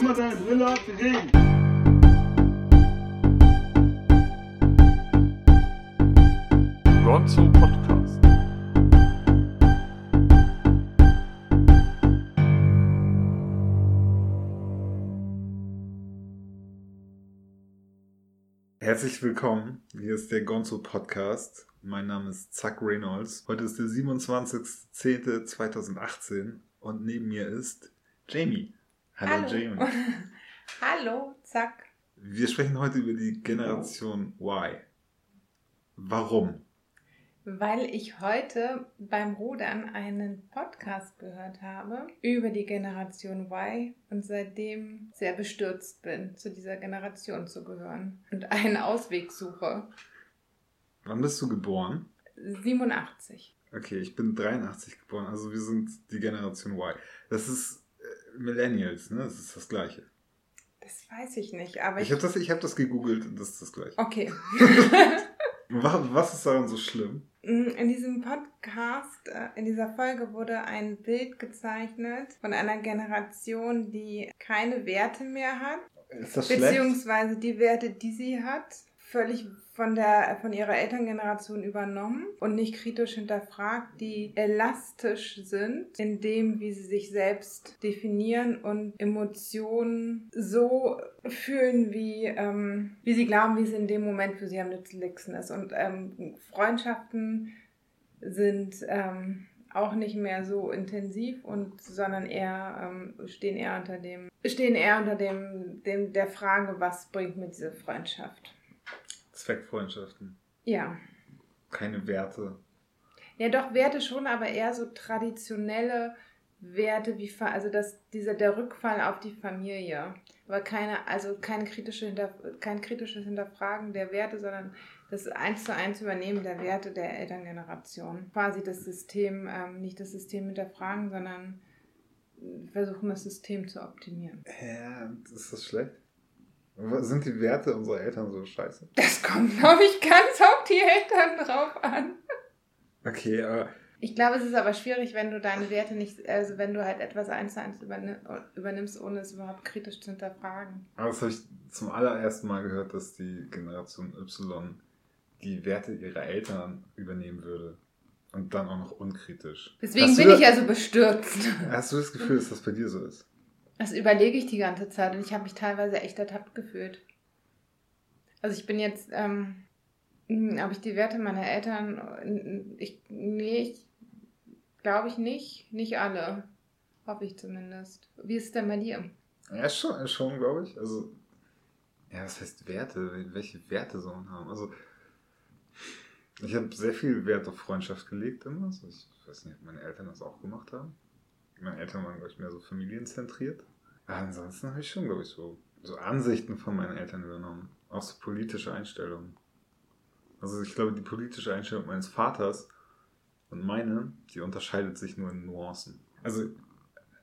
Immer deine Brille ab, wir reden. Gonzo Podcast. Herzlich willkommen. Hier ist der Gonzo Podcast. Mein Name ist Zack Reynolds. Heute ist der 27.10.2018 und neben mir ist Jamie. Hallo, Jamie. Hallo, zack. Wir sprechen heute über die Generation Y. Warum? Weil ich heute beim Rudern einen Podcast gehört habe über die Generation Y und seitdem sehr bestürzt bin, zu dieser Generation zu gehören und einen Ausweg suche. Wann bist du geboren? 87. Okay, ich bin 83 geboren, also wir sind die Generation Y. Das ist Millennials, ne? Das ist das Gleiche. Das weiß ich nicht, aber Ich habe das, ich hab das gegoogelt und das ist das Gleiche. Okay. Was, ist daran so schlimm? In diesem Podcast, äh, in dieser Folge wurde ein Bild gezeichnet von einer Generation, die keine Werte mehr hat, Ist das schlecht? beziehungsweise die Werte, die sie hat, völlig von der von ihrer Elterngeneration übernommen und nicht kritisch hinterfragt, die elastisch sind in dem, wie sie sich selbst definieren und Emotionen so fühlen, wie ähm, wie sie glauben, wie es in dem Moment für sie am nützlichsten ist. Und ähm, Freundschaften sind ähm, auch nicht mehr so intensiv und sondern eher ähm, stehen eher unter dem stehen eher unter dem, dem der Frage, was bringt mir diese Freundschaft? Zweckfreundschaften. Ja. Keine Werte. Ja, doch Werte schon, aber eher so traditionelle Werte wie also das dieser der Rückfall auf die Familie, aber keine also kein kritische hinter, kein kritisches Hinterfragen der Werte, sondern das eins zu eins Übernehmen der Werte der Elterngeneration. Quasi das System ähm, nicht das System hinterfragen, sondern versuchen das System zu optimieren. Hä, ist das schlecht? Sind die Werte unserer Eltern so scheiße? Das kommt, glaube ich, ganz auf die Eltern drauf an. Okay, aber Ich glaube, es ist aber schwierig, wenn du deine Werte nicht, also wenn du halt etwas eins zu eins überni- übernimmst, ohne es überhaupt kritisch zu hinterfragen. Aber das habe ich zum allerersten Mal gehört, dass die Generation Y die Werte ihrer Eltern übernehmen würde. Und dann auch noch unkritisch. Deswegen Hast du bin ich ja so bestürzt. Hast du das Gefühl, dass das bei dir so ist? Das überlege ich die ganze Zeit und ich habe mich teilweise echt ertappt gefühlt. Also ich bin jetzt, ähm, ob ich die Werte meiner Eltern, ich, nee, ich glaube ich nicht, nicht alle. Hoffe ich zumindest. Wie ist es denn bei dir? Ja, schon, schon glaube ich. Also, ja, was heißt Werte? Welche Werte soll man haben? Also, ich habe sehr viel Wert auf Freundschaft gelegt immer. Also ich weiß nicht, ob meine Eltern das auch gemacht haben. Meine Eltern waren, glaube ich, mehr so familienzentriert. Aber ansonsten habe ich schon, glaube ich, so, so Ansichten von meinen Eltern übernommen. Auch so politische Einstellungen. Also ich glaube, die politische Einstellung meines Vaters und meine, die unterscheidet sich nur in Nuancen. Also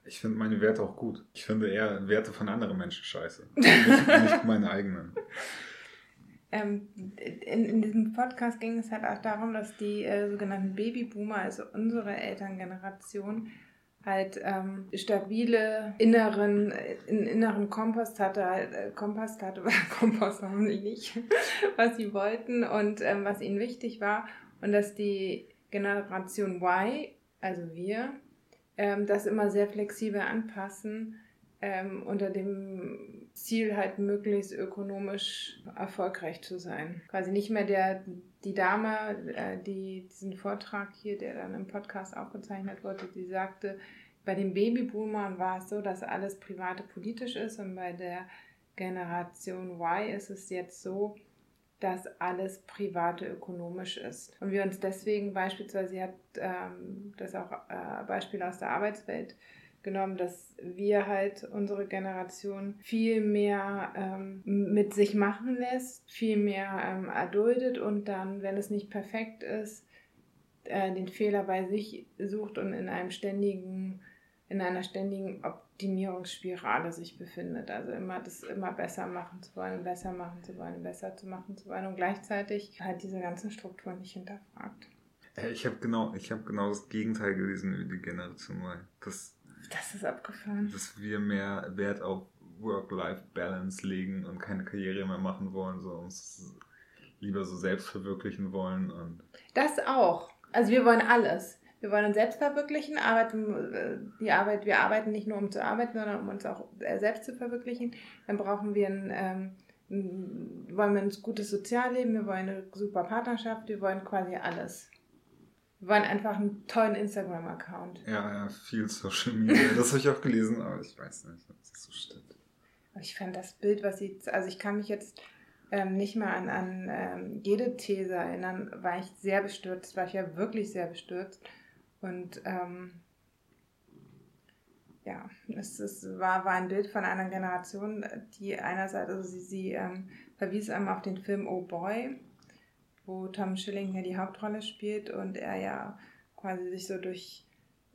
ich finde meine Werte auch gut. Ich finde eher Werte von anderen Menschen scheiße. Nicht, nicht meine eigenen. Ähm, in, in diesem Podcast ging es halt auch darum, dass die äh, sogenannten Babyboomer, also unsere Elterngeneration, halt ähm, stabile inneren, in, inneren Kompost hatte, halt, äh, Kompost hatte, Kompost hoffentlich nicht, was sie wollten und ähm, was ihnen wichtig war. Und dass die Generation Y, also wir, ähm, das immer sehr flexibel anpassen, ähm, unter dem Ziel halt möglichst ökonomisch erfolgreich zu sein. Quasi nicht mehr der, die Dame, äh, die diesen Vortrag hier, der dann im Podcast aufgezeichnet wurde, die sagte, bei den Babyboomern war es so, dass alles private politisch ist und bei der Generation Y ist es jetzt so, dass alles private ökonomisch ist. Und wir uns deswegen beispielsweise, sie hat ähm, das auch äh, Beispiele aus der Arbeitswelt genommen, dass wir halt unsere Generation viel mehr ähm, mit sich machen lässt, viel mehr ähm, erduldet und dann, wenn es nicht perfekt ist, äh, den Fehler bei sich sucht und in einem ständigen, in einer ständigen Optimierungsspirale sich befindet. Also immer das immer besser machen zu wollen, besser machen zu wollen, besser zu machen zu wollen und gleichzeitig halt diese ganzen Strukturen nicht hinterfragt. Äh, Ich habe genau, ich hab genau das Gegenteil gelesen über die Generation Y. Dass, Das ist abgefahren. dass wir mehr Wert auf Work-Life-Balance legen und keine Karriere mehr machen wollen, so uns lieber so selbst verwirklichen wollen. Und das auch. Also wir wollen alles. Wir wollen uns selbst verwirklichen, arbeiten, äh, die Arbeit, wir arbeiten nicht nur um zu arbeiten, sondern um uns auch äh, selbst zu verwirklichen. Dann brauchen wir ein, ähm, wollen wir ein gutes Sozialleben, wir wollen eine super Partnerschaft, wir wollen quasi alles. Wir wollen einfach einen tollen Instagram-Account. Ja, ja, viel Social Media. Das habe ich auch gelesen, aber ich weiß nicht, ob das so stimmt. Ich fand das Bild, was sie, also ich kann mich jetzt ähm, nicht mehr an, an ähm, jede These erinnern, war ich sehr bestürzt, war ich ja wirklich sehr bestürzt. Und ähm, ja, es, es war, war ein Bild von einer Generation, die einerseits, also sie, sie ähm, verwies einem auf den Film Oh Boy, wo Tom Schilling hier die Hauptrolle spielt und er ja quasi sich so durch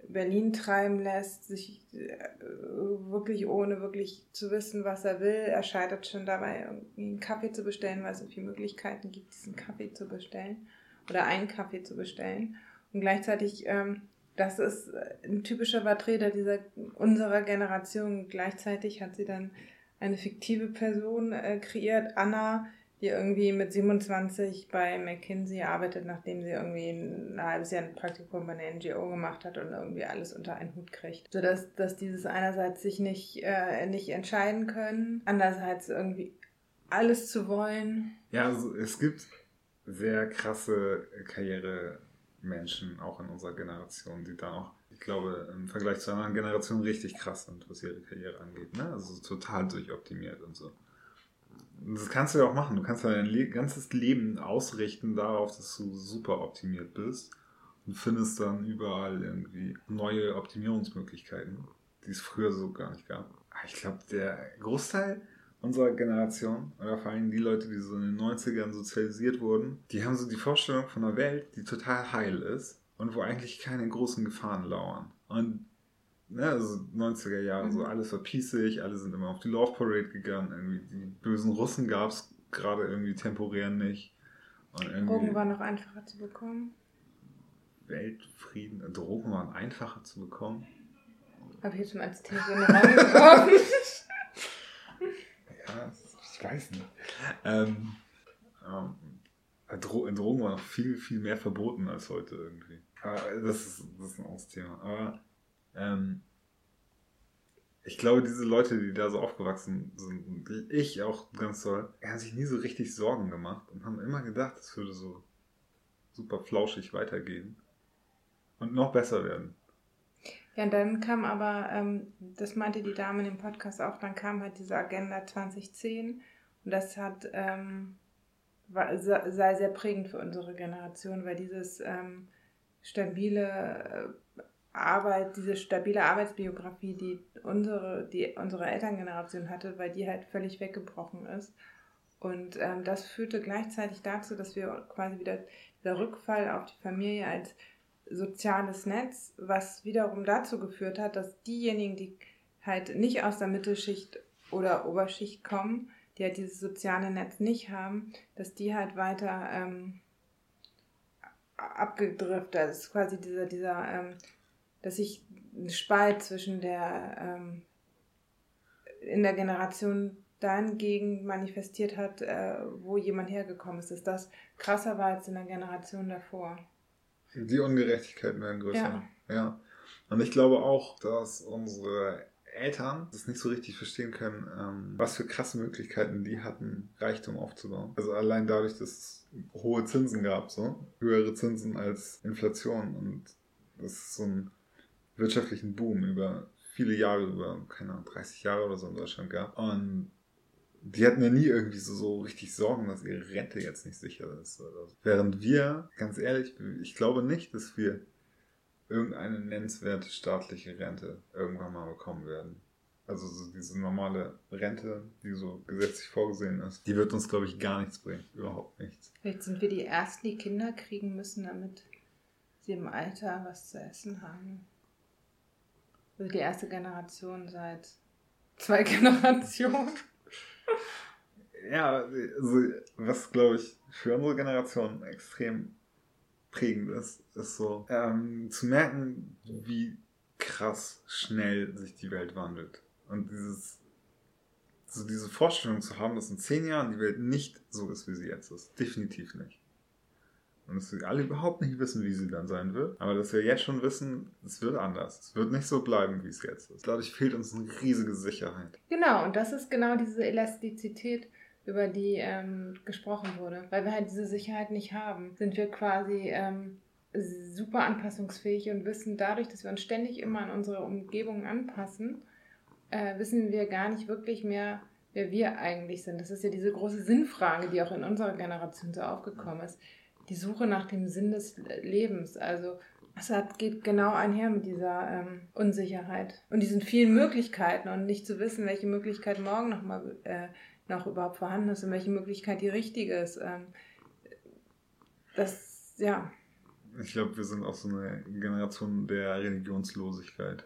Berlin treiben lässt, sich äh, wirklich ohne wirklich zu wissen, was er will. Er scheitert schon dabei, einen Kaffee zu bestellen, weil es so viele Möglichkeiten gibt, diesen Kaffee zu bestellen oder einen Kaffee zu bestellen. Und gleichzeitig, ähm, das ist ein typischer Vertreter dieser unserer Generation. Gleichzeitig hat sie dann eine fiktive Person äh, kreiert, Anna, die irgendwie mit 27 bei McKinsey arbeitet, nachdem sie irgendwie ein halbes Jahr ein Praktikum bei einer NGO gemacht hat und irgendwie alles unter einen Hut kriegt. Sodass dass dieses einerseits sich nicht, äh, nicht entscheiden können, andererseits irgendwie alles zu wollen. Ja, also es gibt sehr krasse Karrieremenschen auch in unserer Generation, die da auch, ich glaube, im Vergleich zu anderen Generationen richtig krass sind, was ihre Karriere angeht. Ne? Also total durchoptimiert und so. Das kannst du ja auch machen. Du kannst dein Le ganzes Leben ausrichten darauf, dass du super optimiert bist und findest dann überall irgendwie neue Optimierungsmöglichkeiten, die es früher so gar nicht gab. Ich glaube, der Großteil unserer Generation, oder vor allem die Leute, die so in den 90ern sozialisiert wurden, die haben so die Vorstellung von einer Welt, die total heil ist und wo eigentlich keine großen Gefahren lauern. Und ne, also 90er Jahre, mhm. so alles war pießig, alle sind immer auf die Love Parade gegangen, irgendwie die bösen Russen gab es gerade irgendwie temporär nicht. Drogen waren noch einfacher zu bekommen. Weltfrieden, Drogen waren einfacher zu bekommen. Habe ich jetzt schon als These in den Raum geworfen. ja, ich weiß nicht. Ähm, ähm, Drogen waren noch viel, viel mehr verboten als heute irgendwie. Aber das ist, das ist ein anderes Thema. Aber ähm, ich glaube, diese Leute, die da so aufgewachsen sind, die ich auch ganz toll, haben sich nie so richtig Sorgen gemacht und haben immer gedacht, es würde so super flauschig weitergehen und noch besser werden. Ja, und dann kam aber, ähm, das meinte die Dame in dem Podcast auch, dann kam halt diese Agenda 2010 und das hat, ähm, war, sei sehr prägend für unsere Generation, weil dieses ähm, stabile äh, Arbeit, diese stabile Arbeitsbiografie, die unsere, die unsere Elterngeneration hatte, weil die halt völlig weggebrochen ist. Und ähm, das führte gleichzeitig dazu, dass wir quasi wieder der Rückfall auf die Familie als soziales Netz, was wiederum dazu geführt hat, dass diejenigen, die halt nicht aus der Mittelschicht oder Oberschicht kommen, die halt dieses soziale Netz nicht haben, dass die halt weiter ähm, abgedriftet, ist quasi dieser, dieser ähm, dass sich ein Spalt zwischen der ähm, in der Generation dahingegen manifestiert hat, äh, wo jemand hergekommen ist, dass das krasser war als in der Generation davor. Die Ungerechtigkeiten werden größer. Ja. ja. Und ich glaube auch, dass unsere Eltern das nicht so richtig verstehen können, ähm, was für krasse Möglichkeiten die hatten, Reichtum aufzubauen. Also allein dadurch, dass es hohe Zinsen gab, so höhere Zinsen als Inflation und das ist so ein wirtschaftlichen Boom über viele Jahre, über, keine Ahnung, 30 Jahre oder so in Deutschland gab. Und die hatten ja nie irgendwie so, so richtig Sorgen, dass ihre Rente jetzt nicht sicher ist. Oder so. Während wir, ganz ehrlich, ich glaube nicht, dass wir irgendeine nennenswerte staatliche Rente irgendwann mal bekommen werden. Also so diese normale Rente, die so gesetzlich vorgesehen ist, die wird uns, glaube ich, gar nichts bringen. Überhaupt nichts. Vielleicht sind wir die Ersten, die Kinder kriegen müssen, damit sie im Alter was zu essen haben. Also die erste Generation seit zwei Generationen. ja, also was glaube ich für unsere Generation extrem prägend ist, ist so ähm, zu merken, wie krass schnell sich die Welt wandelt. Und dieses so diese Vorstellung zu haben, dass in zehn Jahren die Welt nicht so ist, wie sie jetzt ist. Definitiv nicht. Und dass wir alle überhaupt nicht wissen, wie sie dann sein wird. Aber dass wir jetzt schon wissen, es wird anders. Es wird nicht so bleiben, wie es jetzt ist. Dadurch fehlt uns eine riesige Sicherheit. Genau, und das ist genau diese Elastizität, über die ähm, gesprochen wurde. Weil wir halt diese Sicherheit nicht haben, sind wir quasi ähm, super anpassungsfähig und wissen dadurch, dass wir uns ständig immer an unsere Umgebung anpassen, äh, wissen wir gar nicht wirklich mehr, wer wir eigentlich sind. Das ist ja diese große Sinnfrage, die auch in unserer Generation so aufgekommen ist. Die Suche nach dem Sinn des Lebens. Also es geht genau einher mit dieser ähm, Unsicherheit und diesen vielen Möglichkeiten und nicht zu wissen, welche Möglichkeit morgen noch mal äh, noch überhaupt vorhanden ist und welche Möglichkeit die richtige ist. Ähm, das, ja. Ich glaube, wir sind auch so eine Generation der Religionslosigkeit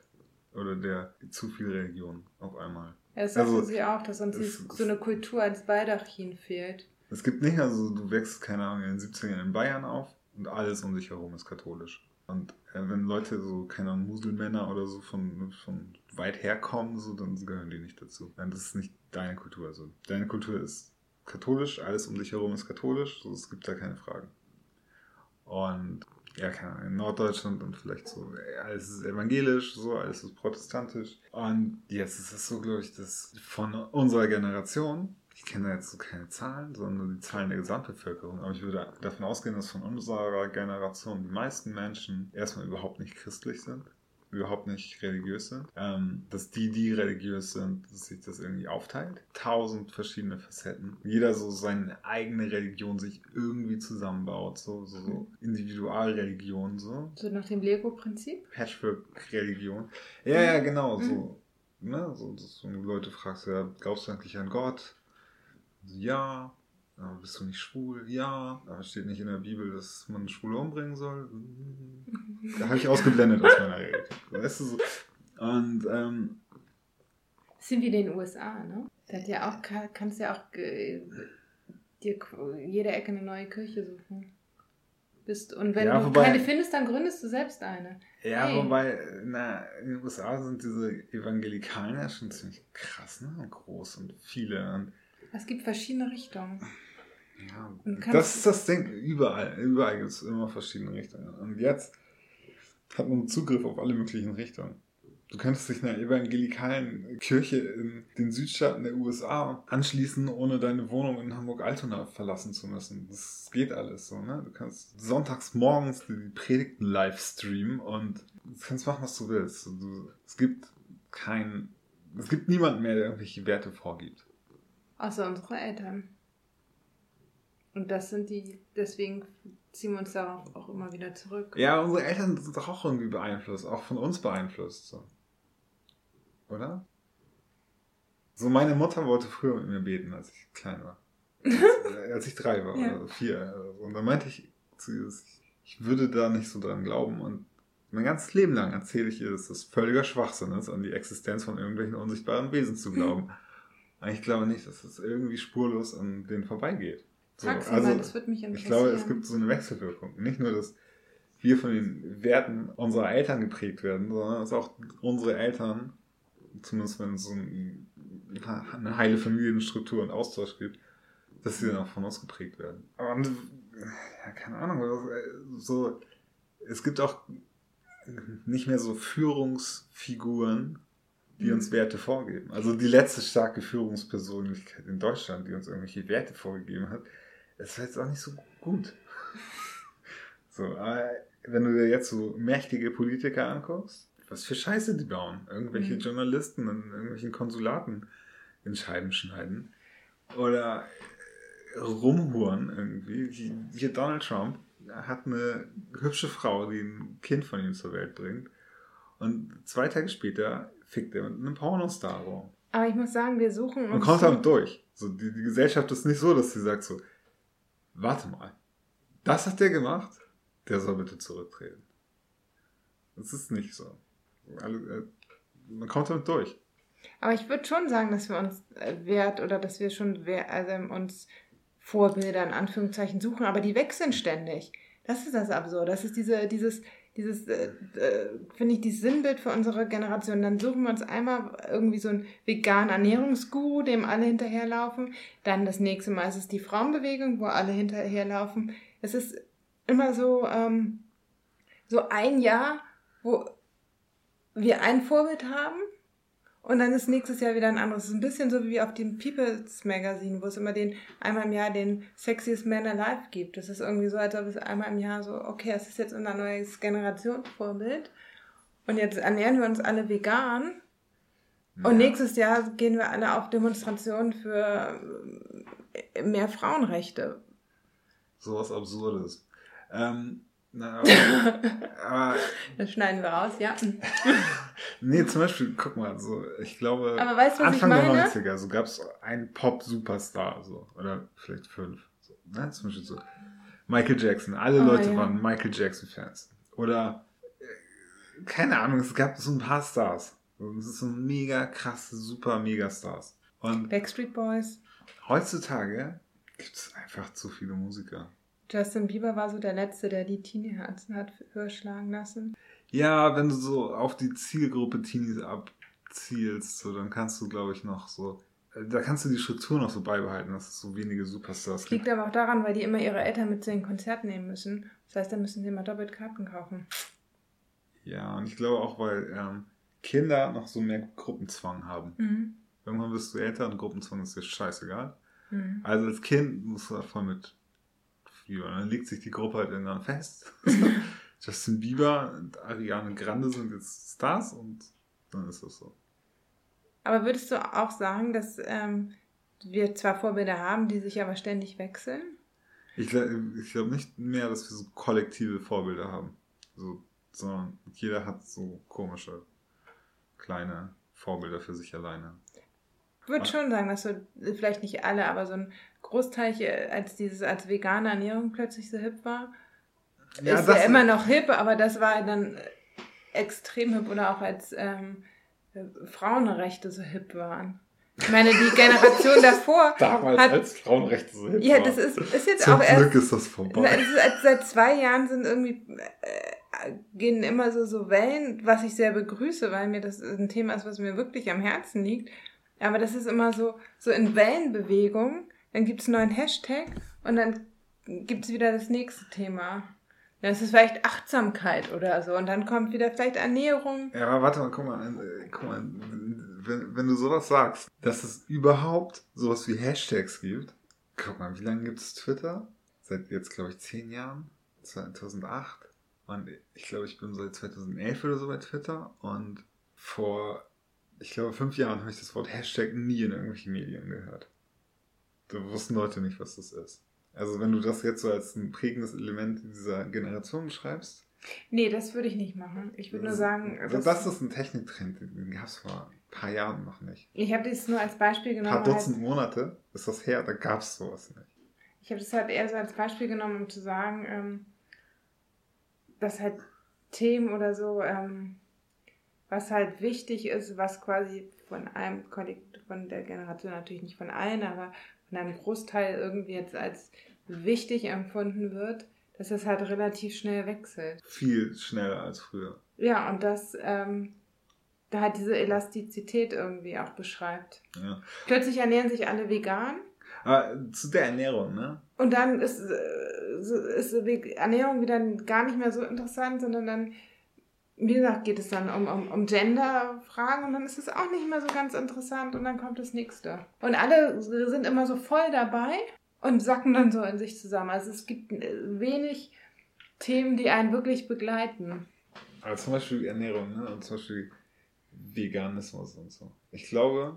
oder der zu viel Religion auf einmal. Ja, das sagten also, sie auch, dass uns es, so eine Kultur als Baldachin fehlt. Es gibt nicht, also du wächst, keine Ahnung, in den 70ern in Bayern auf und alles um dich herum ist katholisch. Und äh, wenn Leute so, keine Ahnung, Muselmänner oder so von, von weit herkommen, so, dann gehören die nicht dazu. Dann das ist nicht deine Kultur. Also deine Kultur ist katholisch, alles um dich herum ist katholisch, so, es gibt da keine Fragen. Und ja, keine Ahnung, in Norddeutschland und vielleicht so, alles ist evangelisch, so, alles ist protestantisch. Und jetzt ist es so, glaube ich, dass von unserer Generation, ich kenne jetzt so keine Zahlen, sondern die Zahlen der Gesamtbevölkerung, aber ich würde davon ausgehen, dass von unserer Generation die meisten Menschen erstmal überhaupt nicht christlich sind überhaupt nicht religiös sind, ähm, dass die, die religiös sind, dass sich das irgendwie aufteilt. Tausend verschiedene Facetten. Jeder so seine eigene Religion sich irgendwie zusammenbaut, so, so, so Individualreligion, so. So nach dem Lego-Prinzip? Patchwork-Religion. Ja, ja, genau, mhm. so. Ne, so, dass du Leute fragst, ja, glaubst du eigentlich an Gott? So, ja, aber bist du nicht schwul? Ja. Aber steht nicht in der Bibel, dass man Schwule umbringen soll? Da habe ich ausgeblendet aus meiner Rede. Weißt du so? Und, ähm, sind wie in den USA, ne? Da hat ja auch, kannst ja auch äh, dir jede Ecke eine neue Kirche suchen. Bist, und wenn ja, du wobei, keine findest, dann gründest du selbst eine. Ja, hey. wobei, na, in den USA sind diese Evangelikalen ja schon ziemlich krass, ne? Und groß und viele. Und es gibt verschiedene Richtungen. Ja, das ist das Ding. Überall, überall gibt es immer verschiedene Richtungen. Und jetzt hat man Zugriff auf alle möglichen Richtungen. Du könntest dich einer evangelikalen Kirche in den Südstaaten der USA anschließen, ohne deine Wohnung in Hamburg-Altona verlassen zu müssen. Das geht alles so, ne? Du kannst sonntags morgens die Predigten live streamen und du kannst machen, was du willst. Du, es gibt kein, es gibt niemanden mehr, der irgendwelche Werte vorgibt. Außer unsere Eltern. Und das sind die, deswegen ziehen wir uns darauf auch immer wieder zurück. Ja, unsere Eltern sind doch auch irgendwie beeinflusst, auch von uns beeinflusst. So. Oder? So, meine Mutter wollte früher mit mir beten, als ich klein war. Als, als ich drei war ja. oder vier. Und dann meinte ich zu ihr, ich würde da nicht so dran glauben. Und mein ganzes Leben lang erzähle ich ihr, dass das völliger Schwachsinn ist, an die Existenz von irgendwelchen unsichtbaren Wesen zu glauben. Ich glaube nicht, dass es irgendwie spurlos an denen vorbeigeht. So, also, das würde mich interessieren. Ich glaube, es gibt so eine Wechselwirkung. Nicht nur, dass wir von den Werten unserer Eltern geprägt werden, sondern dass auch unsere Eltern, zumindest wenn es so ein, eine heile Familienstruktur und Austausch gibt, dass sie dann auch von uns geprägt werden. Und, ja, keine Ahnung, so, es gibt auch nicht mehr so Führungsfiguren, die uns. Werte vorgeben. Also die letzte starke Führungspersönlichkeit in Deutschland, die uns irgendwelche Werte vorgegeben hat, ist jetzt auch nicht so gut. So, aber wenn du dir jetzt so mächtige Politiker anguckst, was für Scheiße die bauen. Irgendwelche mhm. Journalisten in irgendwelchen Konsulaten in Scheiben schneiden. Oder rumhuren irgendwie. Hier Donald Trump hat eine hübsche Frau, die ein Kind von ihm zur Welt bringt. Und zwei Tage später fickt mit einem Pornostar rum. Aber ich muss sagen, wir suchen uns. Und kommt damit durch. So, die, die Gesellschaft ist nicht so, dass sie sagt so, warte mal, das hat der gemacht, der soll bitte zurücktreten. Das ist nicht so. Äh, man kommt damit durch. Aber ich würde schon sagen, dass wir uns äh, Wert oder dass wir schon also uns Vorbilder in Anführungszeichen suchen, aber die wechseln ständig. Das ist das Absurde. Das ist diese, dieses, dieses, äh, äh, finde ich, dieses Sinnbild für unsere Generation. Dann suchen wir uns einmal irgendwie so einen veganen Ernährungsguru, dem alle hinterherlaufen. Dann das nächste Mal ist es die Frauenbewegung, wo alle hinterherlaufen. Es ist immer so, ähm, so ein Jahr, wo wir ein Vorbild haben und dann ist nächstes Jahr wieder ein anderes. Es ist ein bisschen so wie auf dem People's Magazine, wo es immer den einmal im Jahr den Sexiest Man Alive gibt. Das ist irgendwie so, als ob es einmal im Jahr so, okay, es ist jetzt unser neues Generationsvorbild. Und jetzt ernähren wir uns alle vegan. Ja. Und nächstes Jahr gehen wir alle auf Demonstrationen für mehr Frauenrechte. Sowas Absurdes. Ähm, na, aber, aber, das schneiden wir raus, ja. nee, zum Beispiel, guck mal, so, ich glaube, weißt, Anfang der 90er, so gab es einen Pop-Superstar, so, oder vielleicht fünf. So, ne? Zum Beispiel so Michael Jackson. Alle oh, Leute ja. waren Michael Jackson-Fans. Oder, äh, keine Ahnung, es gab so ein paar Stars. Es ist so mega krasse, super Megastars. Und Backstreet Boys. Heutzutage gibt es einfach zu viele Musiker. Justin Bieber war so der Letzte, der die Teenie-Herzen hat höher schlagen lassen. Ja, wenn du so auf die Zielgruppe Teenies abzielst, so, dann kannst du, glaube ich, noch so. Äh, da kannst du die Struktur noch so beibehalten, dass es so wenige Superstars das gibt. Liegt aber auch daran, weil die immer ihre Eltern mit zu den Konzerten nehmen müssen. Das heißt, dann müssen sie immer doppelt Karten kaufen. Ja, und ich glaube auch, weil ähm, Kinder noch so mehr Gruppenzwang haben. Mhm. Irgendwann bist du älter und Gruppenzwang ist dir scheißegal. Mhm. Also als Kind musst du da voll mit Bieber. Dann legt sich die Gruppe halt irgendwann fest. Justin Bieber und Ariane Grande sind jetzt Stars und dann ist das so. Aber würdest du auch sagen, dass ähm, wir zwar Vorbilder haben, die sich aber ständig wechseln? Ich, ich glaube nicht mehr, dass wir so kollektive Vorbilder haben. So, sondern jeder hat so komische kleine Vorbilder für sich alleine. Ich würde schon sagen, dass so, vielleicht nicht alle, aber so ein Großteil, als dieses als vegane Ernährung plötzlich so hip war, ja, ist ja immer noch hip, aber das war dann extrem hip oder auch als ähm, Frauenrechte so hip waren. Ich meine, die Generation davor. Damals hat, als Frauenrechte so hip Ja, das ist, ist jetzt Zum auch erst. Glück ist das vorbei. Ist, seit zwei Jahren sind irgendwie, äh, gehen immer so, so Wellen, was ich sehr begrüße, weil mir das ein Thema ist, was mir wirklich am Herzen liegt. Aber das ist immer so, so in Wellenbewegung dann gibt es einen neuen Hashtag und dann gibt es wieder das nächste Thema. Das ist vielleicht Achtsamkeit oder so. Und dann kommt wieder vielleicht Ernährung. Ja, aber warte mal, guck mal, äh, guck mal wenn, wenn du sowas sagst, dass es überhaupt sowas wie Hashtags gibt. Guck mal, wie lange gibt es Twitter? Seit jetzt, glaube ich, zehn Jahren. 2008. Und ich glaube, ich bin seit 2011 oder so bei Twitter. Und vor, ich glaube, fünf Jahren habe ich das Wort Hashtag nie in irgendwelchen Medien gehört. Da wussten Leute nicht, was das ist. Also wenn du das jetzt so als ein prägendes Element dieser Generation beschreibst. Nee, das würde ich nicht machen. Ich würde nur sagen. Also das ist ein Techniktrend, den gab es vor ein paar Jahren noch nicht. Ich habe das nur als Beispiel genommen. Ein paar Dutzend halt, Monate ist das her, da gab es sowas nicht. Ich habe das halt eher so als Beispiel genommen, um zu sagen, ähm, dass halt Themen oder so, ähm, was halt wichtig ist, was quasi von einem Kollektiv, von der Generation natürlich nicht von allen, aber von einem Großteil irgendwie jetzt als wichtig empfunden wird, dass es halt relativ schnell wechselt. Viel schneller als früher. Ja, und das ähm, da halt diese Elastizität irgendwie auch beschreibt. Ja. Plötzlich ernähren sich alle vegan. Aber zu der Ernährung, ne? Und dann ist, äh, ist Ernährung wieder gar nicht mehr so interessant, sondern dann wie gesagt, geht es dann um, um, um Gender-Fragen und dann ist es auch nicht mehr so ganz interessant und dann kommt das nächste. Und alle sind immer so voll dabei und sacken dann so in sich zusammen. Also es gibt wenig Themen, die einen wirklich begleiten. Aber zum Beispiel Ernährung, ne? Und zum Beispiel Veganismus und so. Ich glaube,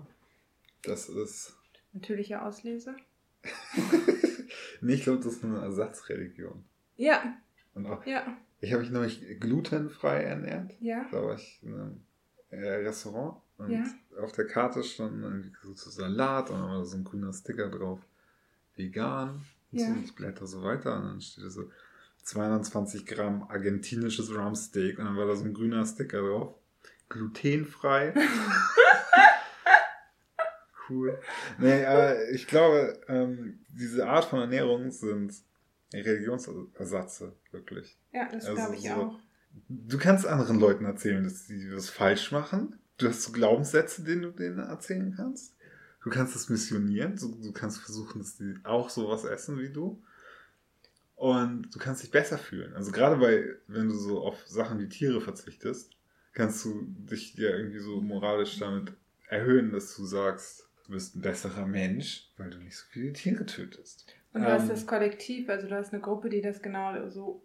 das ist. Natürliche Auslese? nee, ich glaube, das ist eine Ersatzreligion. Ja. Und auch, ja. Ich habe mich nämlich glutenfrei ernährt. Ja. Da war ich in einem äh, Restaurant und ja. auf der Karte stand so Salat und dann war da so ein grüner Sticker drauf. Vegan. Und ja. so, ich blätter so weiter und dann steht da so 220 Gramm argentinisches Rumsteak und dann war da so ein grüner Sticker drauf. Glutenfrei. cool. Nee, äh, ich glaube, ähm, diese Art von Ernährung sind Religionsersatze, wirklich. Ja, das also glaube ich so, auch. du kannst anderen Leuten erzählen, dass sie das falsch machen. Du hast so Glaubenssätze, denen du denen erzählen kannst. Du kannst es missionieren. Du, du kannst versuchen, dass die auch sowas essen wie du. Und du kannst dich besser fühlen. Also gerade bei, wenn du so auf Sachen wie Tiere verzichtest, kannst du dich ja irgendwie so moralisch damit erhöhen, dass du sagst, du bist ein besserer Mensch, weil du nicht so viele Tiere tötest. Und du ähm, hast das Kollektiv, also du hast eine Gruppe, die das genau so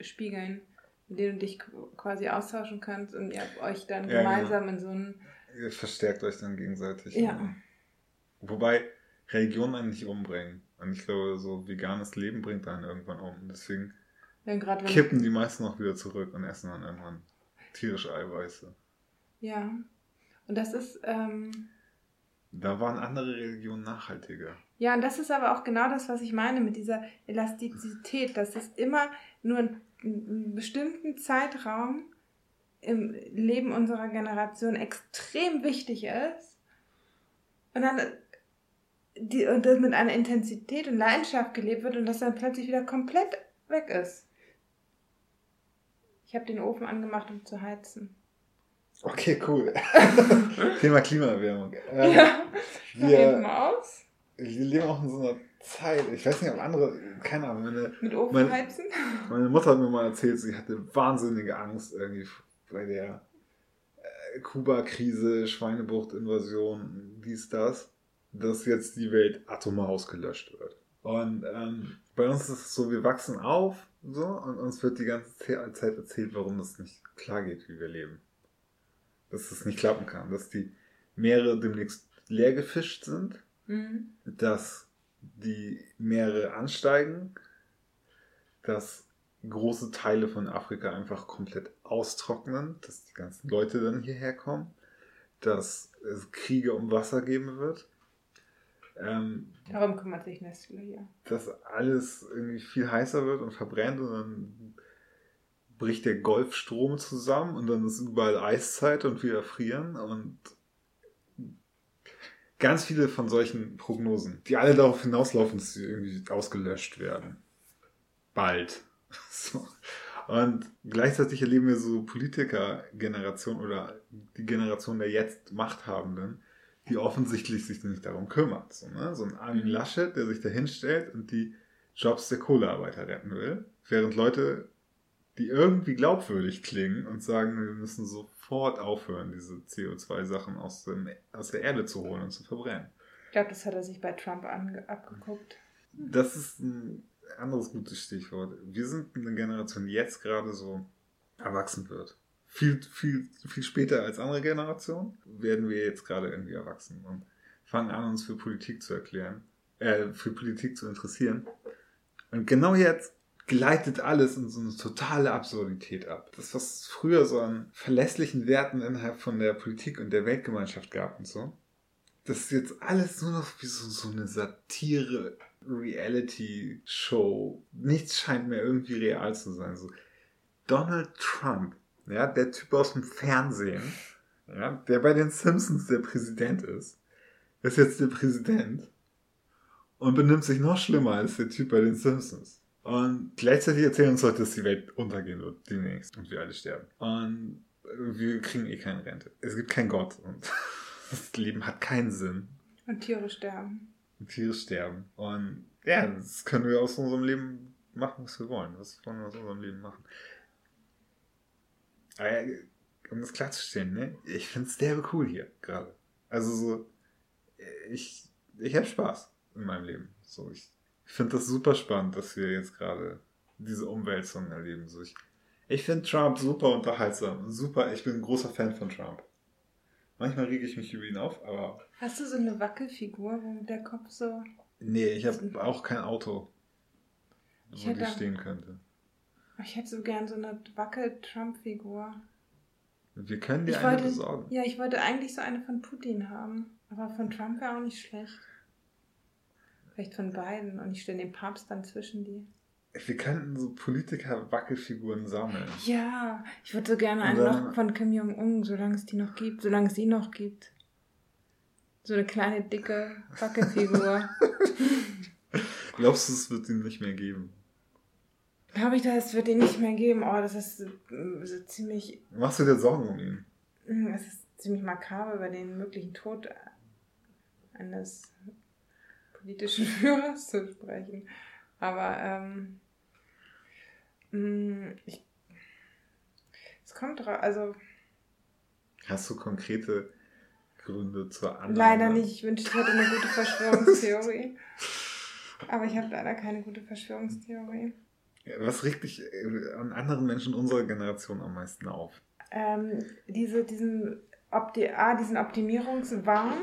spiegeln, mit denen du dich quasi austauschen kannst und ihr euch dann ja, gemeinsam genau. in so einem... Ihr verstärkt euch dann gegenseitig. Ja. Wobei Religionen einen nicht umbringen. Und ich glaube, so veganes Leben bringt einen irgendwann um. Deswegen ja, kippen die meisten auch wieder zurück und essen dann irgendwann tierische Eiweiße. Ja. Und das ist. Ähm, da waren andere Religionen nachhaltiger. Ja, und das ist aber auch genau das, was ich meine mit dieser Elastizität, dass es immer nur einen bestimmten Zeitraum im Leben unserer Generation extrem wichtig ist. Und dann die, und das mit einer Intensität und Leidenschaft gelebt wird und das dann plötzlich wieder komplett weg ist. Ich habe den Ofen angemacht, um zu heizen. Okay, cool. Thema Klimaerwärmung. Ähm, ja, wir, mal aus. Wir leben auch in so einer Zeit, ich weiß nicht, ob andere, keine Ahnung, meine, Mit heizen? Meine Mutter hat mir mal erzählt, sie hatte wahnsinnige Angst irgendwie bei der äh, Kuba-Krise, Schweinebucht-Invasion, dies, das, dass jetzt die Welt atomar ausgelöscht wird. Und ähm, bei uns ist es so, wir wachsen auf so, und uns wird die ganze Zeit erzählt, warum es nicht klar geht, wie wir leben. Dass es nicht klappen kann, dass die Meere demnächst leer gefischt sind, mhm. dass die Meere ansteigen, dass große Teile von Afrika einfach komplett austrocknen, dass die ganzen Leute dann hierher kommen, dass es Kriege um Wasser geben wird. Ähm, Darum kümmert sich Nestle hier. Dass alles irgendwie viel heißer wird und verbrennt und dann bricht der Golfstrom zusammen und dann ist überall Eiszeit und wir erfrieren und ganz viele von solchen Prognosen, die alle darauf hinauslaufen, dass sie irgendwie ausgelöscht werden. Bald. So. Und gleichzeitig erleben wir so Politiker-Generation oder die Generation der jetzt Machthabenden, die offensichtlich sich nicht darum kümmert. So, ne? so ein Armin mhm. Laschet, der sich da hinstellt und die Jobs der Kohlearbeiter retten will, während Leute, die irgendwie glaubwürdig klingen und sagen, wir müssen sofort aufhören, diese CO2-Sachen aus, aus der Erde zu holen und zu verbrennen. Ich glaube, das hat er sich bei Trump abgeguckt. Das ist ein anderes gutes Stichwort. Wir sind eine Generation, die jetzt gerade so erwachsen wird viel, viel, viel später als andere Generationen, werden wir jetzt gerade irgendwie erwachsen und fangen an, uns für Politik zu erklären, äh, für Politik zu interessieren. Und genau jetzt gleitet alles in so eine totale Absurdität ab. Das, was früher so an verlässlichen Werten innerhalb von der Politik und der Weltgemeinschaft gab und so, das ist jetzt alles nur noch wie so, so eine Satire, Reality-Show. Nichts scheint mehr irgendwie real zu sein. So Donald Trump ja, der Typ aus dem Fernsehen, ja, der bei den Simpsons der Präsident ist, ist jetzt der Präsident und benimmt sich noch schlimmer als der Typ bei den Simpsons. Und gleichzeitig erzählen uns Leute, dass die Welt untergehen wird demnächst und wir alle sterben. Und wir kriegen eh keine Rente. Es gibt keinen Gott und das Leben hat keinen Sinn. Und Tiere sterben. Und Tiere sterben. Und ja, das können wir aus unserem Leben machen, was wir wollen. Was wollen wir aus unserem Leben machen? Aber um das klarzustellen, ne? ich finde es derbe cool hier gerade. Also so, ich, ich habe Spaß in meinem Leben. So, ich finde das super spannend, dass wir jetzt gerade diese Umwälzungen erleben. So, ich ich finde Trump super unterhaltsam. Super, ich bin ein großer Fan von Trump. Manchmal rege ich mich über ihn auf, aber. Hast du so eine Wackelfigur, wo der Kopf so. Nee, ich habe auch kein Auto, ich wo die stehen könnte. Ich hätte so gern so eine Wackel-Trump-Figur. Wir können dir ich eine wollte, besorgen. Ja, ich wollte eigentlich so eine von Putin haben. Aber von Trump wäre auch nicht schlecht. Vielleicht von beiden. Und ich stelle den Papst dann zwischen die. Wir könnten so Politiker-Wackelfiguren sammeln. Ja, ich würde so gerne einen noch von Kim Jong-un, solange es die noch gibt, solange es sie noch gibt. So eine kleine, dicke Wackelfigur. Glaubst du, es wird ihn nicht mehr geben? Glaube ich, das wird ihn nicht mehr geben. Oh, das ist so ziemlich. Machst du dir Sorgen um ihn? Hm, Es ist ziemlich makaber, über den möglichen Tod eines politischen Führers zu sprechen. Aber ähm, mh, ich, es kommt drauf, also Hast du konkrete Gründe zur Annahme? leider nicht. Ich wünschte, ich hätte eine gute Verschwörungstheorie. Aber ich habe leider keine gute Verschwörungstheorie. Was regt dich äh, an anderen Menschen unserer Generation am meisten auf? Ähm, diese, diesen, Opti A, diesen Optimierungswahn,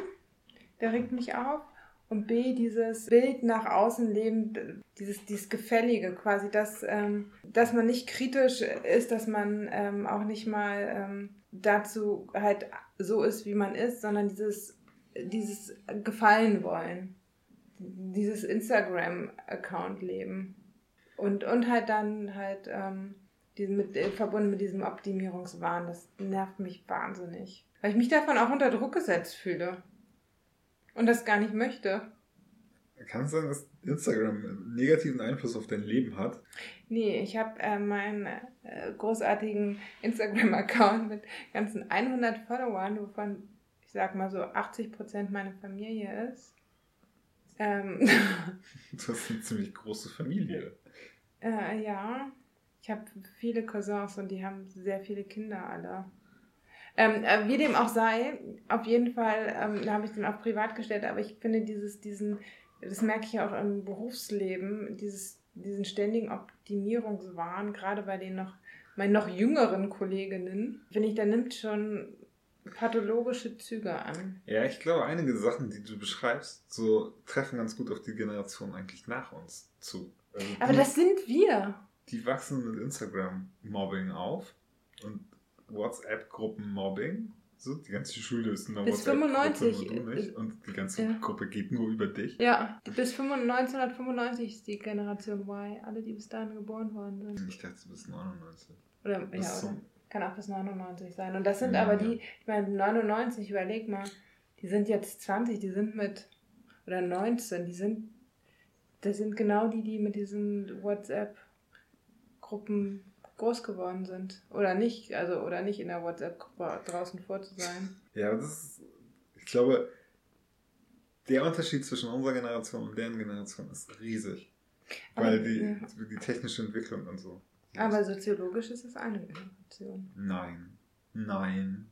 der regt mich auf. Und B, dieses Bild nach außen leben, dieses, dieses Gefällige quasi, dass, ähm, dass man nicht kritisch ist, dass man ähm, auch nicht mal ähm, dazu halt so ist, wie man ist, sondern dieses, dieses Gefallen wollen. Dieses Instagram-Account leben. Und, und halt dann halt ähm, diesen mit, äh, verbunden mit diesem Optimierungswahn. Das nervt mich wahnsinnig. Weil ich mich davon auch unter Druck gesetzt fühle. Und das gar nicht möchte. Kann es sein, dass Instagram einen negativen Einfluss auf dein Leben hat? Nee, ich habe äh, meinen äh, großartigen Instagram-Account mit ganzen 100 Followern, wovon ich sag mal so 80% meine Familie ist. Ähm, Du hast eine ziemlich große Familie. äh, ja, ich habe viele Cousins und die haben sehr viele Kinder alle. Ähm, äh, wie dem auch sei, auf jeden Fall ähm, da habe ich den auch privat gestellt, aber ich finde dieses, diesen, das merke ich auch im Berufsleben, dieses, diesen ständigen Optimierungswahn, gerade bei den noch, meinen noch jüngeren Kolleginnen, finde ich, der nimmt schon pathologische Züge an. Ja, ich glaube, einige Sachen, die du beschreibst, so treffen ganz gut auf die Generation eigentlich nach uns zu. Also Aber die, das sind wir. die wachsen mit Instagram-Mobbing auf und WhatsApp-Gruppen-Mobbing. So, die ganze Schule ist der Bis WhatsApp-Gruppe 95, nur du nicht. Und die ganze ja. Gruppe geht nur über dich. Ja, bis 95 1995 ist die Generation Y, alle, die bis dahin geboren worden sind. Ich dachte bis 99. Oder, Bis ja, oder kann auch bis 99 sein. Und das sind Ja, aber die, ich meine, 99, überleg mal, die sind jetzt 20, die sind mit, oder 19, die sind, das sind genau die, die mit diesen WhatsApp-Gruppen groß geworden sind. Oder nicht, also, oder nicht in der WhatsApp-Gruppe draußen vor zu sein. Ja, das ist, ich glaube, der Unterschied zwischen unserer Generation und deren Generation ist riesig. Aber, Weil die, ja. die technische Entwicklung und so. Aber soziologisch ist es eine Generation. Nein. Nein.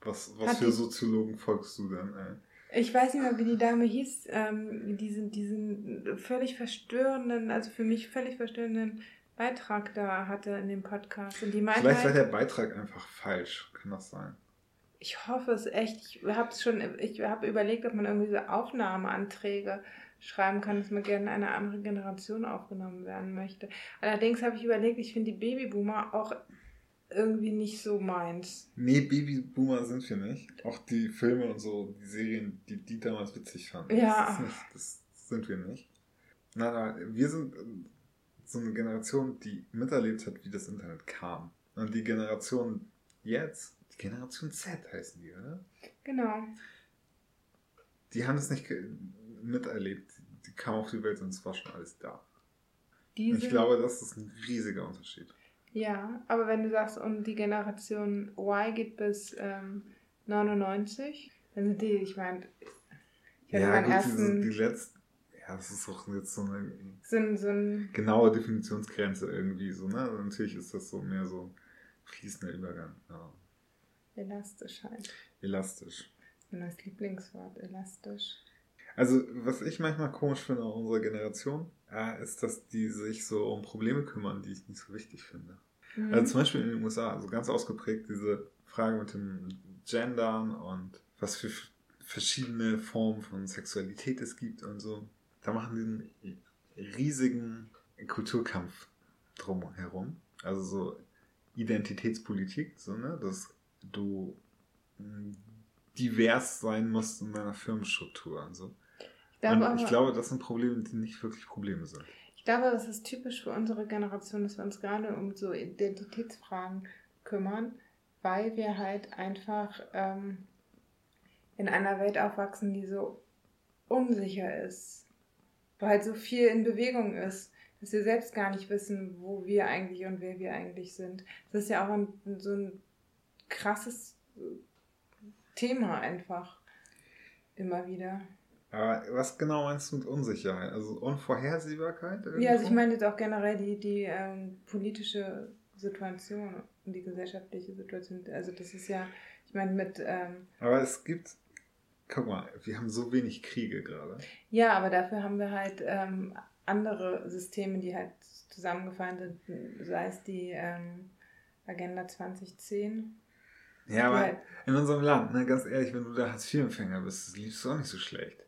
Was, was Hat für Soziologen folgst du denn, ey? Ich weiß nicht mehr, wie die Dame hieß, ähm, diesen, diesen völlig verstörenden, also für mich völlig verstörenden Beitrag da hatte in dem Podcast. Und die meinte Vielleicht war halt, der Beitrag einfach falsch. Kann das sein? ich hoffe es echt, ich habe schon, ich habe überlegt, ob man irgendwie so Aufnahmeanträge schreiben kann, dass man gerne in eine andere Generation aufgenommen werden möchte. Allerdings habe ich überlegt, ich finde die Babyboomer auch irgendwie nicht so meins. Nee, Babyboomer sind wir nicht. Auch die Filme und so, die Serien, die die damals witzig fanden. Ja. Das, nicht, das sind wir nicht. Nein, nein, wir sind so eine Generation, die miterlebt hat, wie das Internet kam. Und die Generation jetzt, die Generation Z heißen die, oder? Genau. Die haben es nicht miterlebt. Die kamen auf die Welt und es war schon alles da. Die Und ich glaube, das ist ein riesiger Unterschied. Ja, aber wenn du sagst, und die Generation Y geht bis ähm, 99, dann sind die, ich meine, ich hatte Ja, meinen gut, ersten, diese, die letzten, ja, das ist auch jetzt so eine so ein, so ein, genaue Definitionsgrenze irgendwie so, ne? Also natürlich ist das so mehr so fließender Übergang. Ja. elastisch halt. Elastisch. Mein neues Lieblingswort, elastisch. Also, was ich manchmal komisch finde an unserer Generation, äh, ist, dass die sich so um Probleme kümmern, die ich nicht so wichtig finde. Mhm. Also zum Beispiel in den USA, also ganz ausgeprägt diese Frage mit dem Gendern und was für verschiedene Formen von Sexualität es gibt und so. Da machen die einen riesigen Kulturkampf drum herum. Also so Identitätspolitik, so, ne? dass du mh, divers sein musst in deiner Firmenstruktur und so. ich, glaube Und aber, ich glaube, das sind Probleme, die nicht wirklich Probleme sind. ich glaube, das ist typisch für unsere Generation, dass wir uns gerade um so Identitätsfragen kümmern, weil wir halt einfach ähm, in einer Welt aufwachsen, die so unsicher ist. Wo halt so viel in Bewegung ist. dass wir selbst gar nicht wissen, wo wir eigentlich und wer wir eigentlich sind. Das ist ja auch ein, so ein krasses äh, Thema einfach. Immer wieder. Aber was genau meinst du mit Unsicherheit? Also Unvorhersehbarkeit? Irgendwo? Ja, also ich meine jetzt auch generell die, die ähm, politische Situation und die gesellschaftliche Situation. Also das ist ja, ich meine mit... Ähm, aber es gibt, guck mal, wir haben so wenig Kriege gerade. Ja, aber dafür haben wir halt ähm, andere Systeme, die halt zusammengefallen sind, sei es die ähm, Agenda 2010. Ja, aber halt in unserem Land, ne, ganz ehrlich, wenn du da Hartz-IV-Empfänger bist, liebst du auch nicht so schlecht.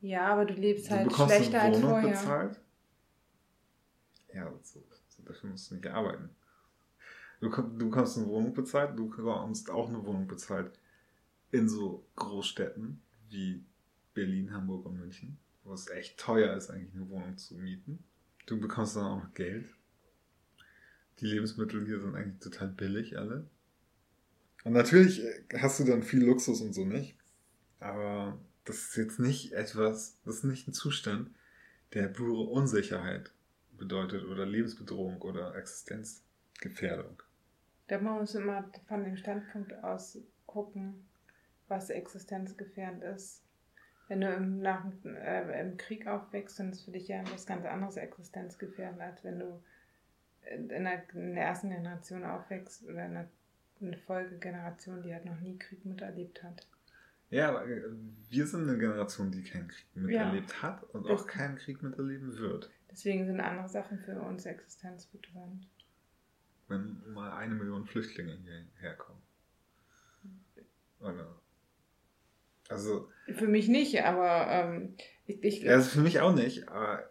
Ja, aber du lebst du halt schlechter eine Wohnung als vorher. Bezahlt. Ja, so, so, dafür musst du nicht arbeiten. Du, du bekommst eine Wohnung bezahlt, du bekommst auch eine Wohnung bezahlt in so Großstädten wie Berlin, Hamburg und München, wo es echt teuer ist, eigentlich eine Wohnung zu mieten. Du bekommst dann auch noch Geld. Die Lebensmittel hier sind eigentlich total billig alle. Und natürlich hast du dann viel Luxus und so nicht. Aber das ist jetzt nicht etwas, das ist nicht ein Zustand, der pure Unsicherheit bedeutet oder Lebensbedrohung oder Existenzgefährdung. Da muss man immer von dem Standpunkt aus gucken, was existenzgefährdend ist. Wenn du im, nach, äh, im Krieg aufwächst, dann ist für dich ja etwas ganz anderes existenzgefährdend, als wenn du in der, in der ersten Generation aufwächst oder in einer, eine Folgegeneration, die halt noch nie Krieg miterlebt hat. Ja, aber äh, wir sind eine Generation, die keinen Krieg miterlebt ja. hat und auch keinen Krieg miterleben wird. Deswegen sind andere Sachen für uns existenzbedrohend. Wenn mal eine Million Flüchtlinge hierher kommen. Oder also. Für mich nicht, aber ähm, ich, ich Ja, also für mich auch nicht, aber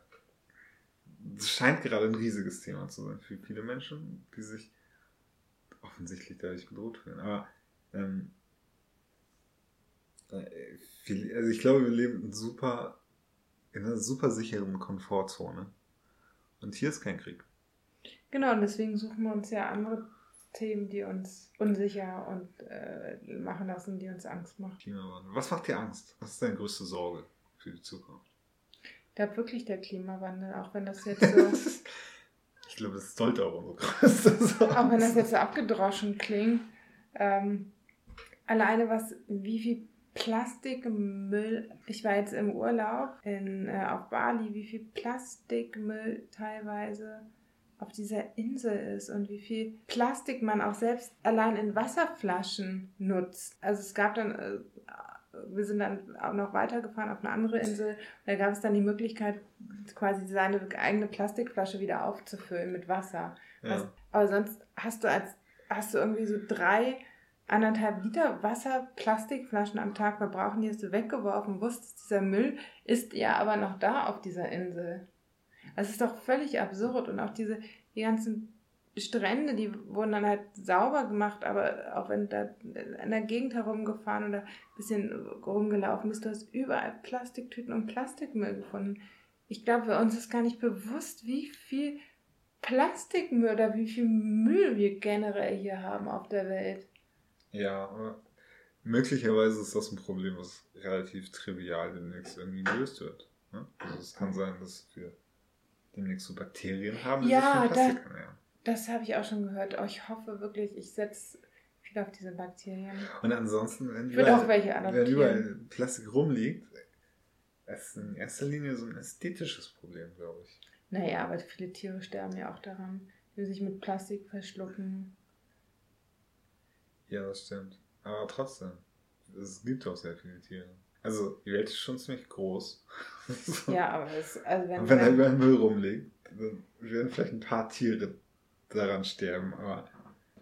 es scheint gerade ein riesiges Thema zu sein für viele Menschen, die sich offensichtlich dadurch bedroht fühlen. Aber ähm, äh, also ich glaube, wir leben in, super, in einer super sicheren Komfortzone. Und hier ist kein Krieg. Genau, und deswegen suchen wir uns ja andere Themen, die uns unsicher und äh, machen lassen, die uns Angst machen. Klimawandel. Was macht dir Angst? Was ist deine größte Sorge für die Zukunft? Ich glaube wirklich der Klimawandel, auch wenn das jetzt so. ich glaube, das sollte auch unsere größte Sorge Auch wenn das jetzt so abgedroschen klingt. Ähm, alleine was, wie viel Plastikmüll. Ich war jetzt im Urlaub in, äh, auf Bali, wie viel Plastikmüll teilweise auf dieser Insel ist und wie viel Plastik man auch selbst allein in Wasserflaschen nutzt. Also es gab dann, äh, wir sind dann auch noch weitergefahren auf eine andere Insel. Da gab es dann die Möglichkeit, quasi seine eigene Plastikflasche wieder aufzufüllen mit Wasser. Ja. Was, aber sonst hast du als hast du irgendwie so drei anderthalb Liter Wasser, Plastikflaschen am Tag verbrauchen, die hast du weggeworfen, wusstest, dieser Müll ist ja aber noch da auf dieser Insel. Das ist doch völlig absurd und auch diese, die ganzen Strände, die wurden dann halt sauber gemacht, aber auch wenn da in der Gegend herumgefahren oder ein bisschen rumgelaufen bist, du hast überall Plastiktüten und Plastikmüll gefunden. Ich glaube, für uns ist gar nicht bewusst, wie viel Plastikmüll oder wie viel Müll wir generell hier haben auf der Welt. Ja, möglicherweise ist das ein Problem, was relativ trivial demnächst irgendwie gelöst wird. Ne? Also es kann sein, dass wir demnächst so Bakterien haben, ja, Plastik da. Das habe ich auch schon gehört. Oh, ich hoffe wirklich, ich setze viel auf diese Bakterien. Und ansonsten, wenn überall, auch welche wenn überall Plastik rumliegt, ist in erster Linie so ein ästhetisches Problem, glaube ich. Naja, aber viele Tiere sterben ja auch daran, die sich mit Plastik verschlucken. Ja, das stimmt. Aber trotzdem, es gibt auch sehr viele Tiere. Also, die Welt ist schon ziemlich groß. Ja, aber es, also wenn, Und wenn da überall Müll rumliegt, dann werden vielleicht ein paar Tiere daran sterben, aber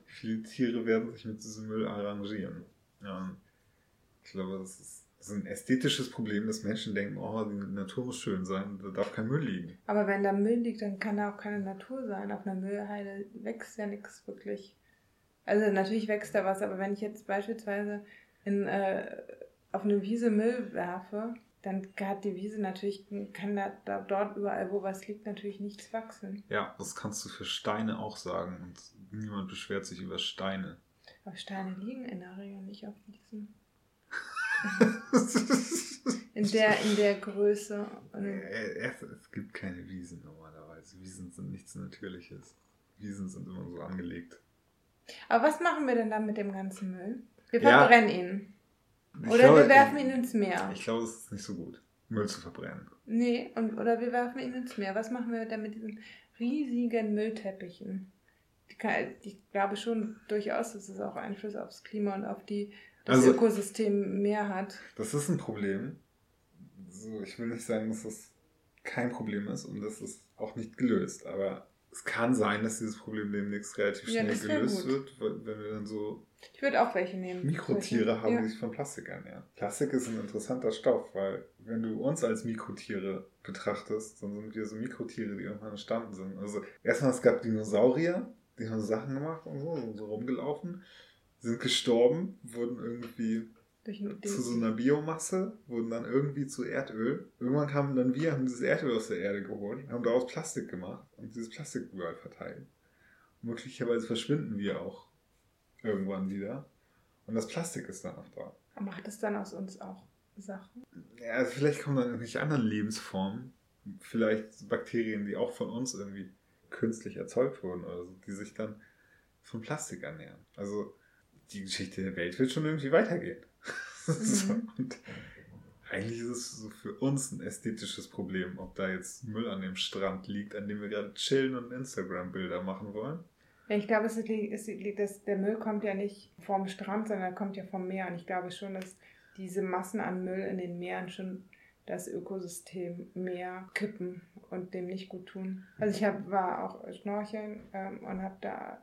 viele Tiere werden sich mit diesem Müll arrangieren. Ja, ich glaube, das ist, das ist ein ästhetisches Problem, dass Menschen denken, oh, die Natur muss schön sein, da darf kein Müll liegen. Aber wenn da Müll liegt, dann kann da auch keine Natur sein. Auf einer Müllheide wächst ja nichts wirklich. Also natürlich wächst da was, aber wenn ich jetzt beispielsweise in, äh, auf eine Wiese Müll werfe, dann hat die Wiese natürlich, kann da, da, dort überall, wo was liegt, natürlich nichts wachsen. Ja, das kannst du für Steine auch sagen und niemand beschwert sich über Steine. Aber Steine liegen in der Regel nicht auf Wiesen. in, der, in der Größe. Es, es gibt keine Wiesen normalerweise. Wiesen sind nichts Natürliches. Wiesen sind immer so angelegt. Aber was machen wir denn dann mit dem ganzen Müll? Wir Ja. verbrennen ihn. Oder glaube, wir werfen ihn ins Meer. Ich glaube, es ist nicht so gut, Müll zu verbrennen. Nee, und, oder wir werfen ihn ins Meer. Was machen wir denn mit diesen riesigen Müllteppichen? Die kann, ich glaube schon durchaus, dass es auch Einfluss aufs Klima und auf die, das Also- Ökosystem Meer hat. Das ist ein Problem. So, ich will nicht sagen, dass das kein Problem ist und das ist auch nicht gelöst. Aber es kann sein, dass dieses Problem demnächst relativ Ja, schnell gelöst gut. wird, wenn wir dann so Ich würde auch welche nehmen. Mikrotiere Solche. haben, ja. die sich von Plastik ernähren. Plastik ist ein interessanter Stoff, weil wenn du uns als Mikrotiere betrachtest, dann sind wir so Mikrotiere, die irgendwann entstanden sind. Also erstmal, es gab Dinosaurier, die haben Sachen gemacht und so, sind so rumgelaufen, sind gestorben, wurden irgendwie zu so einer Biomasse, wurden dann irgendwie zu Erdöl. Irgendwann kamen dann wir, haben dieses Erdöl aus der Erde geholt, haben daraus Plastik gemacht und dieses Plastik überall verteilt. Und möglicherweise verschwinden wir auch irgendwann wieder. Und das Plastik ist dann auch da. Macht es dann aus uns auch Sachen? Ja, also vielleicht kommen dann irgendwelche anderen Lebensformen. Vielleicht Bakterien, die auch von uns irgendwie künstlich erzeugt wurden oder so, die sich dann von Plastik ernähren. Also die Geschichte der Welt wird schon irgendwie weitergehen. so, Mhm. und eigentlich ist es so für uns ein ästhetisches Problem, ob da jetzt Müll an dem Strand liegt, an dem wir gerade chillen und Instagram-Bilder machen wollen. Ja, ich glaube, es liegt, es liegt, das, der Müll kommt ja nicht vom Strand, sondern er kommt ja vom Meer. Und ich glaube schon, dass diese Massen an Müll in den Meeren schon das Ökosystem Meer kippen und dem nicht gut tun. Also ich hab, war auch schnorcheln ähm, und habe da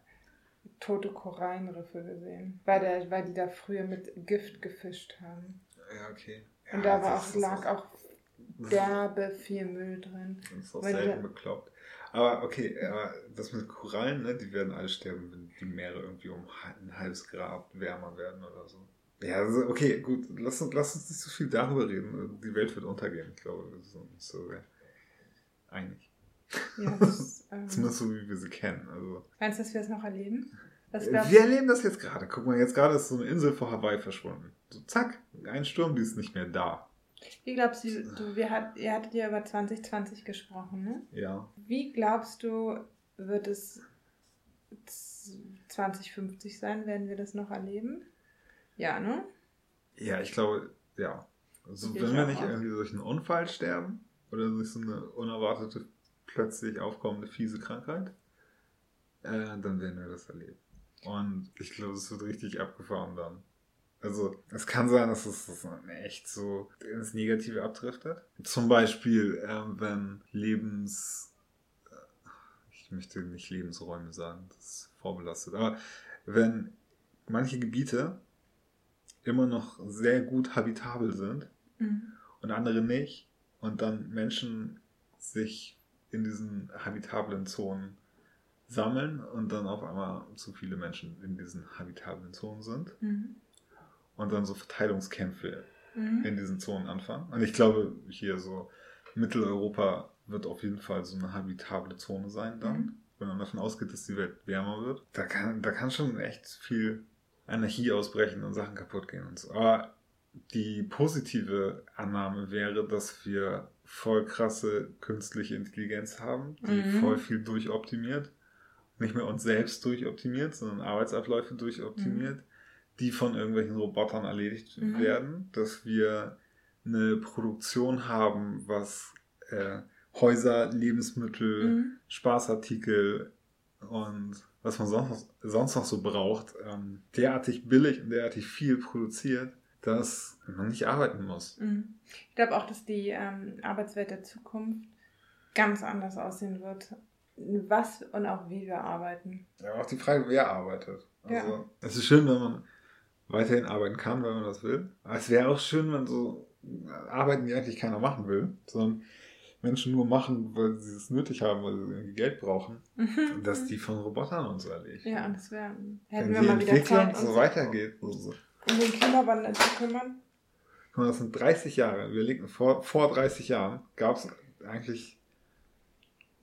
tote Korallenriffe gesehen, weil, der, weil die da früher mit Gift gefischt haben. Ja, okay. Und Ja, da war auch, ist lag auch ist- derbe viel Müll drin. Das ist auch Weil selten bekloppt. Aber okay, aber das mit Korallen, ne, die werden alle sterben, wenn die Meere irgendwie um ein halbes Grad wärmer werden oder so. Ja, also okay, gut, lass, uns- lass uns nicht so viel darüber reden. Die Welt wird untergehen, ich glaube, wir sind uns so einig. Ja, das, ähm, Zumindest so, wie wir sie kennen. Also, meinst du, dass wir es noch erleben? Was wir erleben das jetzt gerade. Guck mal, jetzt gerade ist so eine Insel vor Hawaii verschwunden. So, zack, ein Sturm, die ist nicht mehr da. Wie glaubst du, du wir hat, ihr hattet ja über 2020 gesprochen, ne? Ja. Wie glaubst du, wird es z- 2050 sein? Werden wir das noch erleben? Ja, ne? Ja, ich glaube, ja. Also, Ich wenn wir auch. nicht irgendwie durch einen Unfall sterben oder durch so eine unerwartete, plötzlich aufkommende, fiese Krankheit, äh, dann werden wir das erleben. Und ich glaube, es wird richtig abgefahren dann. Also, es kann sein, dass es das echt so ins Negative abdriftet. Zum Beispiel, ähm, wenn Lebens. äh, Ich möchte nicht Lebensräume sagen, das ist vorbelastet. Aber wenn manche Gebiete immer noch sehr gut habitabel sind Mhm. und andere nicht und dann Menschen sich in diesen habitablen Zonen sammeln und dann auf einmal zu viele Menschen in diesen habitablen Zonen sind Mhm. und dann so Verteilungskämpfe Mhm. in diesen Zonen anfangen. Und ich glaube, hier so Mitteleuropa wird auf jeden Fall so eine habitable Zone sein dann, Mhm. wenn man davon ausgeht, dass die Welt wärmer wird. Da kann, da kann schon echt viel Anarchie ausbrechen und Sachen kaputt gehen und so. Aber die positive Annahme wäre, dass wir voll krasse künstliche Intelligenz haben, die Mhm. voll viel durchoptimiert. Nicht mehr uns selbst durchoptimiert, sondern Arbeitsabläufe durchoptimiert, die von irgendwelchen Robotern erledigt Mhm. werden. Dass wir eine Produktion haben, was äh, Häuser, Lebensmittel, Mhm. Spaßartikel und was man sonst, sonst noch so braucht, ähm, derartig billig und derartig viel produziert, dass man nicht arbeiten muss. Mhm. Ich glaube auch, dass die ähm, Arbeitswelt der Zukunft ganz anders aussehen wird. Was und auch wie wir arbeiten. Ja, auch die Frage, wer arbeitet. Also, Ja. es ist schön, wenn man weiterhin arbeiten kann, wenn man das will. Aber es wäre auch schön, wenn so Arbeiten, die eigentlich keiner machen will, sondern Menschen nur machen, weil sie es nötig haben, weil sie irgendwie Geld brauchen, dass die von Robotern und so erledigt Ja, und das wäre. Wenn Hätten die wir mal wieder Zeit, so uns weitergeht. So, so. um den Klimawandel zu kümmern. Guck mal, das sind 30 Jahre. Wir liegen vor, vor 30 Jahren gab es eigentlich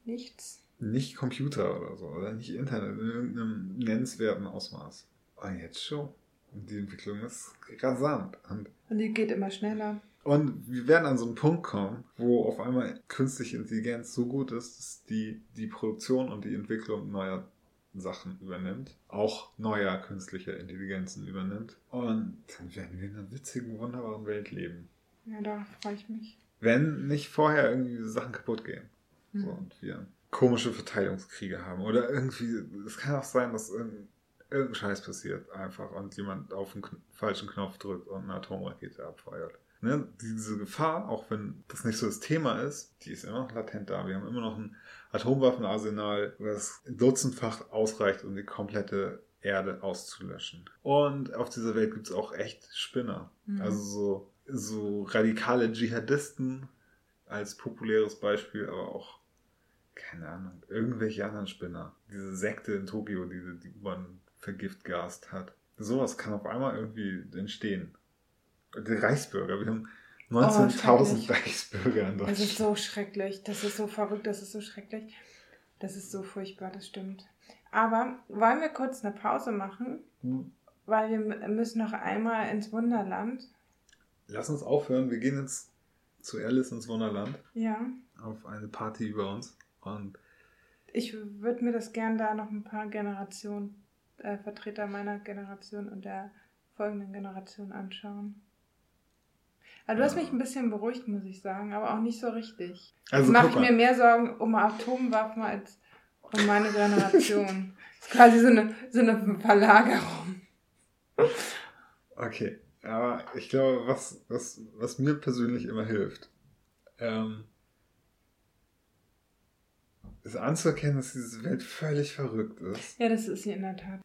Nichts. Nicht Computer oder so, oder nicht Internet in irgendeinem nennenswerten Ausmaß. Und jetzt schon. Und die Entwicklung ist rasant. Und Und die geht immer schneller. Und wir werden an so einen Punkt kommen, wo auf einmal künstliche Intelligenz so gut ist, dass die die Produktion und die Entwicklung neuer Sachen übernimmt, auch neuer künstlicher Intelligenzen übernimmt. Und dann werden wir in einer witzigen, wunderbaren Welt leben. Ja, da freue ich mich. Wenn nicht vorher irgendwie Sachen kaputt gehen. Mhm. So, und wir komische Verteilungskriege haben. Oder irgendwie, es kann auch sein, dass irgendein, irgendein Scheiß passiert einfach und jemand auf den falschen Knopf drückt und eine Atomrakete abfeuert. Ne? Diese Gefahr, auch wenn das nicht so das Thema ist, die ist immer noch latent da. Wir haben immer noch ein Atomwaffenarsenal, das dutzendfach ausreicht, um die komplette Erde auszulöschen. Und auf dieser Welt gibt es auch echt Spinner. Mhm. Also so, so radikale Dschihadisten als populäres Beispiel, aber auch, keine Ahnung, irgendwelche anderen Spinner. Diese Sekte in Tokio, die die U-Bahn vergiftgast hat. Sowas kann auf einmal irgendwie entstehen. Die Reichsbürger, wir haben 19.000 schrecklich. Reichsbürger in Das ist Deutschland. so schrecklich. Das ist so verrückt. Das ist so schrecklich. Das ist so furchtbar. Das stimmt. Aber wollen wir kurz eine Pause machen? Hm. Weil wir müssen noch einmal ins Wunderland. Lass uns aufhören, wir gehen jetzt zu Alice ins Wunderland Ja. auf eine Party über uns. Und Ich würde mir das gern da noch ein paar Generationen, äh, Vertreter meiner Generation und der folgenden Generation anschauen. Also du hast mich ein bisschen beruhigt, muss ich sagen, aber auch nicht so richtig. also mache ich mir mehr Sorgen um Atomwaffen als um meine Generation. das ist quasi so eine, so eine Verlagerung. okay, aber ich glaube, was, was, was mir persönlich immer hilft, ähm, ist anzuerkennen, dass diese Welt völlig verrückt ist Ja, das ist sie in der Tat.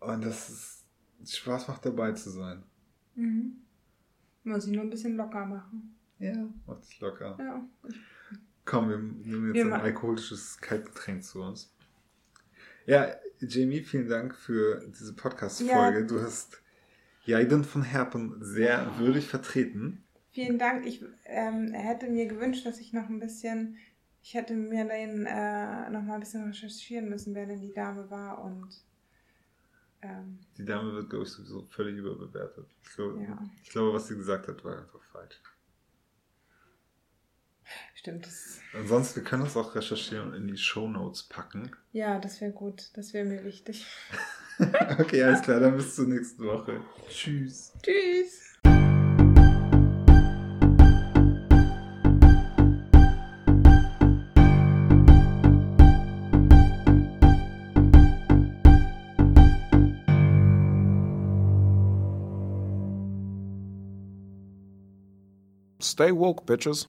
und dass es Spaß macht, dabei zu sein. Mhm. Muss ich nur ein bisschen locker machen. Ja, macht es locker. Ja. Komm, wir nehmen Wir jetzt ein ma- alkoholisches Kaltgetränk zu uns. Ja, Jamie, vielen Dank für diese Podcast-Folge. Ja. Du hast Jaiden von Herpen sehr würdig vertreten. Vielen Dank. Ich ähm, hätte mir gewünscht, dass ich noch ein bisschen, ich hätte mir den äh, noch mal ein bisschen recherchieren müssen, wer denn die Dame war und ähm, Die Dame wird, glaube ich, sowieso völlig überbewertet. Ich glaube, Ja. ich glaube, was sie gesagt hat, war einfach falsch. stimmt das. Ansonsten, wir können das auch recherchieren und in die Shownotes packen. Ja, das wäre gut. Das wäre mir wichtig. okay, alles klar, dann bis zur nächsten Woche. Tschüss. Tschüss. Stay woke, bitches.